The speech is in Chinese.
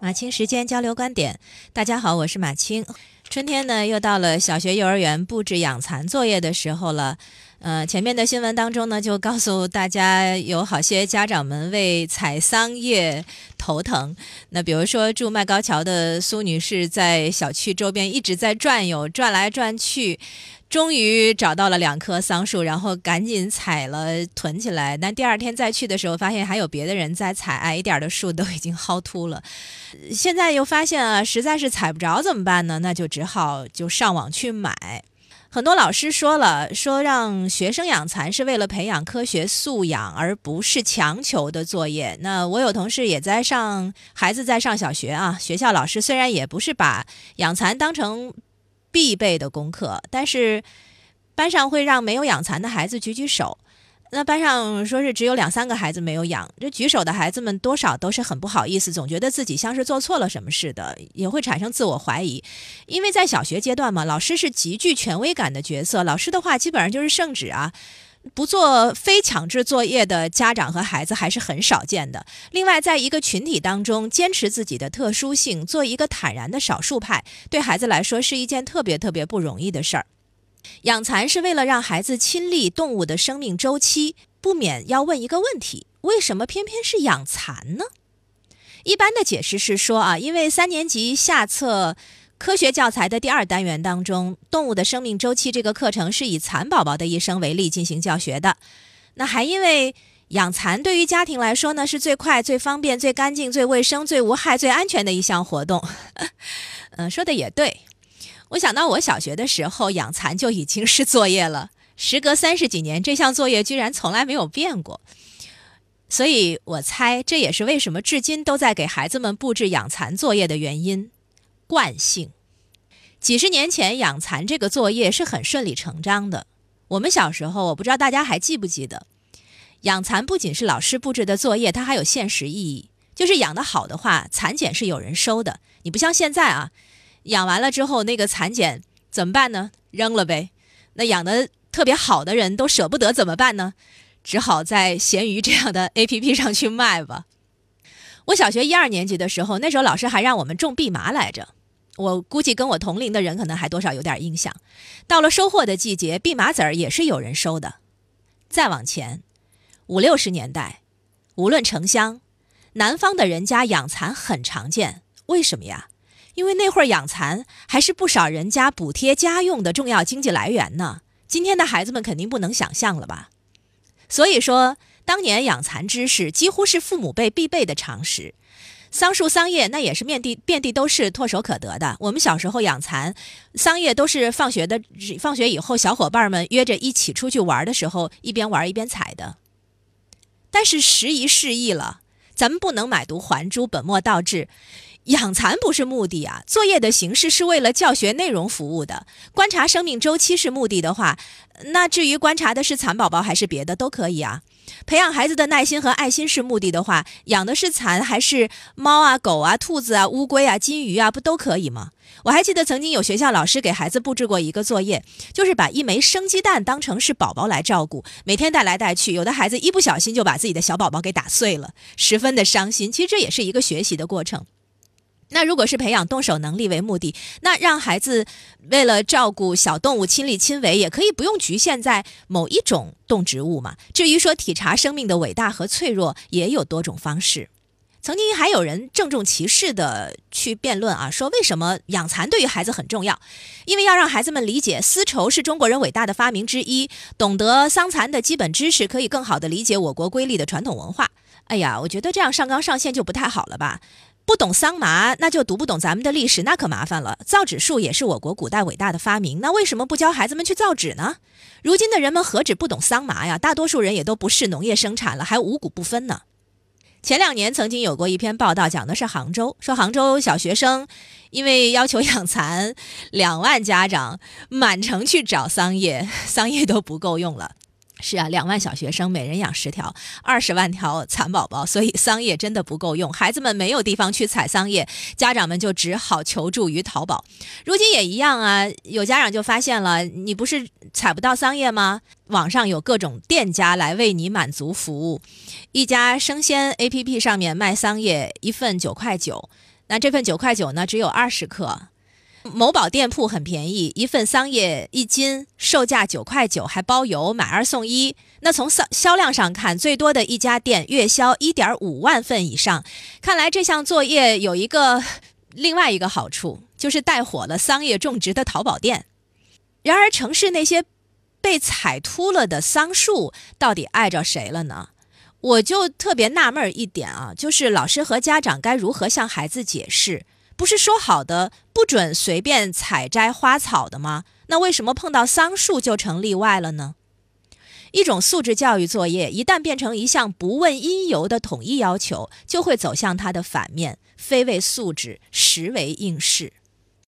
马青时间交流观点，大家好，我是马青。春天呢，又到了小学、幼儿园布置养蚕作业的时候了。呃，前面的新闻当中呢，就告诉大家，有好些家长们为采桑叶头疼。那比如说，住麦高桥的苏女士，在小区周边一直在转悠，转来转去。终于找到了两棵桑树，然后赶紧采了囤起来。但第二天再去的时候，发现还有别的人在采，矮一点的树都已经薅秃了。现在又发现啊，实在是采不着怎么办呢？那就只好就上网去买。很多老师说了，说让学生养蚕是为了培养科学素养，而不是强求的作业。那我有同事也在上孩子在上小学啊，学校老师虽然也不是把养蚕当成。必备的功课，但是班上会让没有养蚕的孩子举举手。那班上说是只有两三个孩子没有养，这举手的孩子们多少都是很不好意思，总觉得自己像是做错了什么似的，也会产生自我怀疑。因为在小学阶段嘛，老师是极具权威感的角色，老师的话基本上就是圣旨啊。不做非强制作业的家长和孩子还是很少见的。另外，在一个群体当中，坚持自己的特殊性，做一个坦然的少数派，对孩子来说是一件特别特别不容易的事儿。养蚕是为了让孩子亲历动物的生命周期，不免要问一个问题：为什么偏偏是养蚕呢？一般的解释是说啊，因为三年级下册。科学教材的第二单元当中，动物的生命周期这个课程是以蚕宝宝的一生为例进行教学的。那还因为养蚕对于家庭来说呢，是最快、最方便、最干净、最卫生、最无害、最安全的一项活动。嗯，说的也对。我想到我小学的时候养蚕就已经是作业了，时隔三十几年，这项作业居然从来没有变过。所以我猜这也是为什么至今都在给孩子们布置养蚕作业的原因。惯性，几十年前养蚕这个作业是很顺理成章的。我们小时候，我不知道大家还记不记得，养蚕不仅是老师布置的作业，它还有现实意义。就是养得好的话，蚕茧是有人收的。你不像现在啊，养完了之后那个蚕茧怎么办呢？扔了呗。那养的特别好的人都舍不得怎么办呢？只好在闲鱼这样的 A P P 上去卖吧。我小学一二年级的时候，那时候老师还让我们种蓖麻来着。我估计跟我同龄的人可能还多少有点印象。到了收获的季节，蓖麻籽儿也是有人收的。再往前，五六十年代，无论城乡，南方的人家养蚕很常见。为什么呀？因为那会儿养蚕还是不少人家补贴家用的重要经济来源呢。今天的孩子们肯定不能想象了吧？所以说，当年养蚕知识几乎是父母辈必备的常识。桑树、桑叶，那也是遍地遍地都是唾手可得的。我们小时候养蚕，桑叶都是放学的，放学以后小伙伴们约着一起出去玩的时候，一边玩一边采的。但是时移世易了，咱们不能买椟还珠，本末倒置。养蚕不是目的啊，作业的形式是为了教学内容服务的。观察生命周期是目的的话，那至于观察的是蚕宝宝还是别的都可以啊。培养孩子的耐心和爱心是目的的话，养的是蚕还是猫啊、狗啊、兔子啊、乌龟啊、金鱼啊，不都可以吗？我还记得曾经有学校老师给孩子布置过一个作业，就是把一枚生鸡蛋当成是宝宝来照顾，每天带来带去，有的孩子一不小心就把自己的小宝宝给打碎了，十分的伤心。其实这也是一个学习的过程。那如果是培养动手能力为目的，那让孩子为了照顾小动物亲力亲为，也可以不用局限在某一种动植物嘛。至于说体察生命的伟大和脆弱，也有多种方式。曾经还有人郑重其事的去辩论啊，说为什么养蚕对于孩子很重要？因为要让孩子们理解丝绸是中国人伟大的发明之一，懂得桑蚕的基本知识，可以更好的理解我国瑰丽的传统文化。哎呀，我觉得这样上纲上线就不太好了吧。不懂桑麻，那就读不懂咱们的历史，那可麻烦了。造纸术也是我国古代伟大的发明，那为什么不教孩子们去造纸呢？如今的人们何止不懂桑麻呀，大多数人也都不是农业生产了，还五谷不分呢。前两年曾经有过一篇报道，讲的是杭州，说杭州小学生因为要求养蚕，两万家长满城去找桑叶，桑叶都不够用了。是啊，两万小学生每人养十条，二十万条蚕宝宝，所以桑叶真的不够用。孩子们没有地方去采桑叶，家长们就只好求助于淘宝。如今也一样啊，有家长就发现了，你不是采不到桑叶吗？网上有各种店家来为你满足服务。一家生鲜 APP 上面卖桑叶，一份九块九，那这份九块九呢，只有二十克。某宝店铺很便宜，一份桑叶一斤，售价九块九，还包邮，买二送一。那从销销量上看，最多的一家店月销一点五万份以上。看来这项作业有一个另外一个好处，就是带火了桑叶种植的淘宝店。然而，城市那些被踩秃了的桑树，到底碍着谁了呢？我就特别纳闷一点啊，就是老师和家长该如何向孩子解释？不是说好的不准随便采摘花草的吗？那为什么碰到桑树就成例外了呢？一种素质教育作业一旦变成一项不问因由的统一要求，就会走向它的反面，非为素质，实为应试。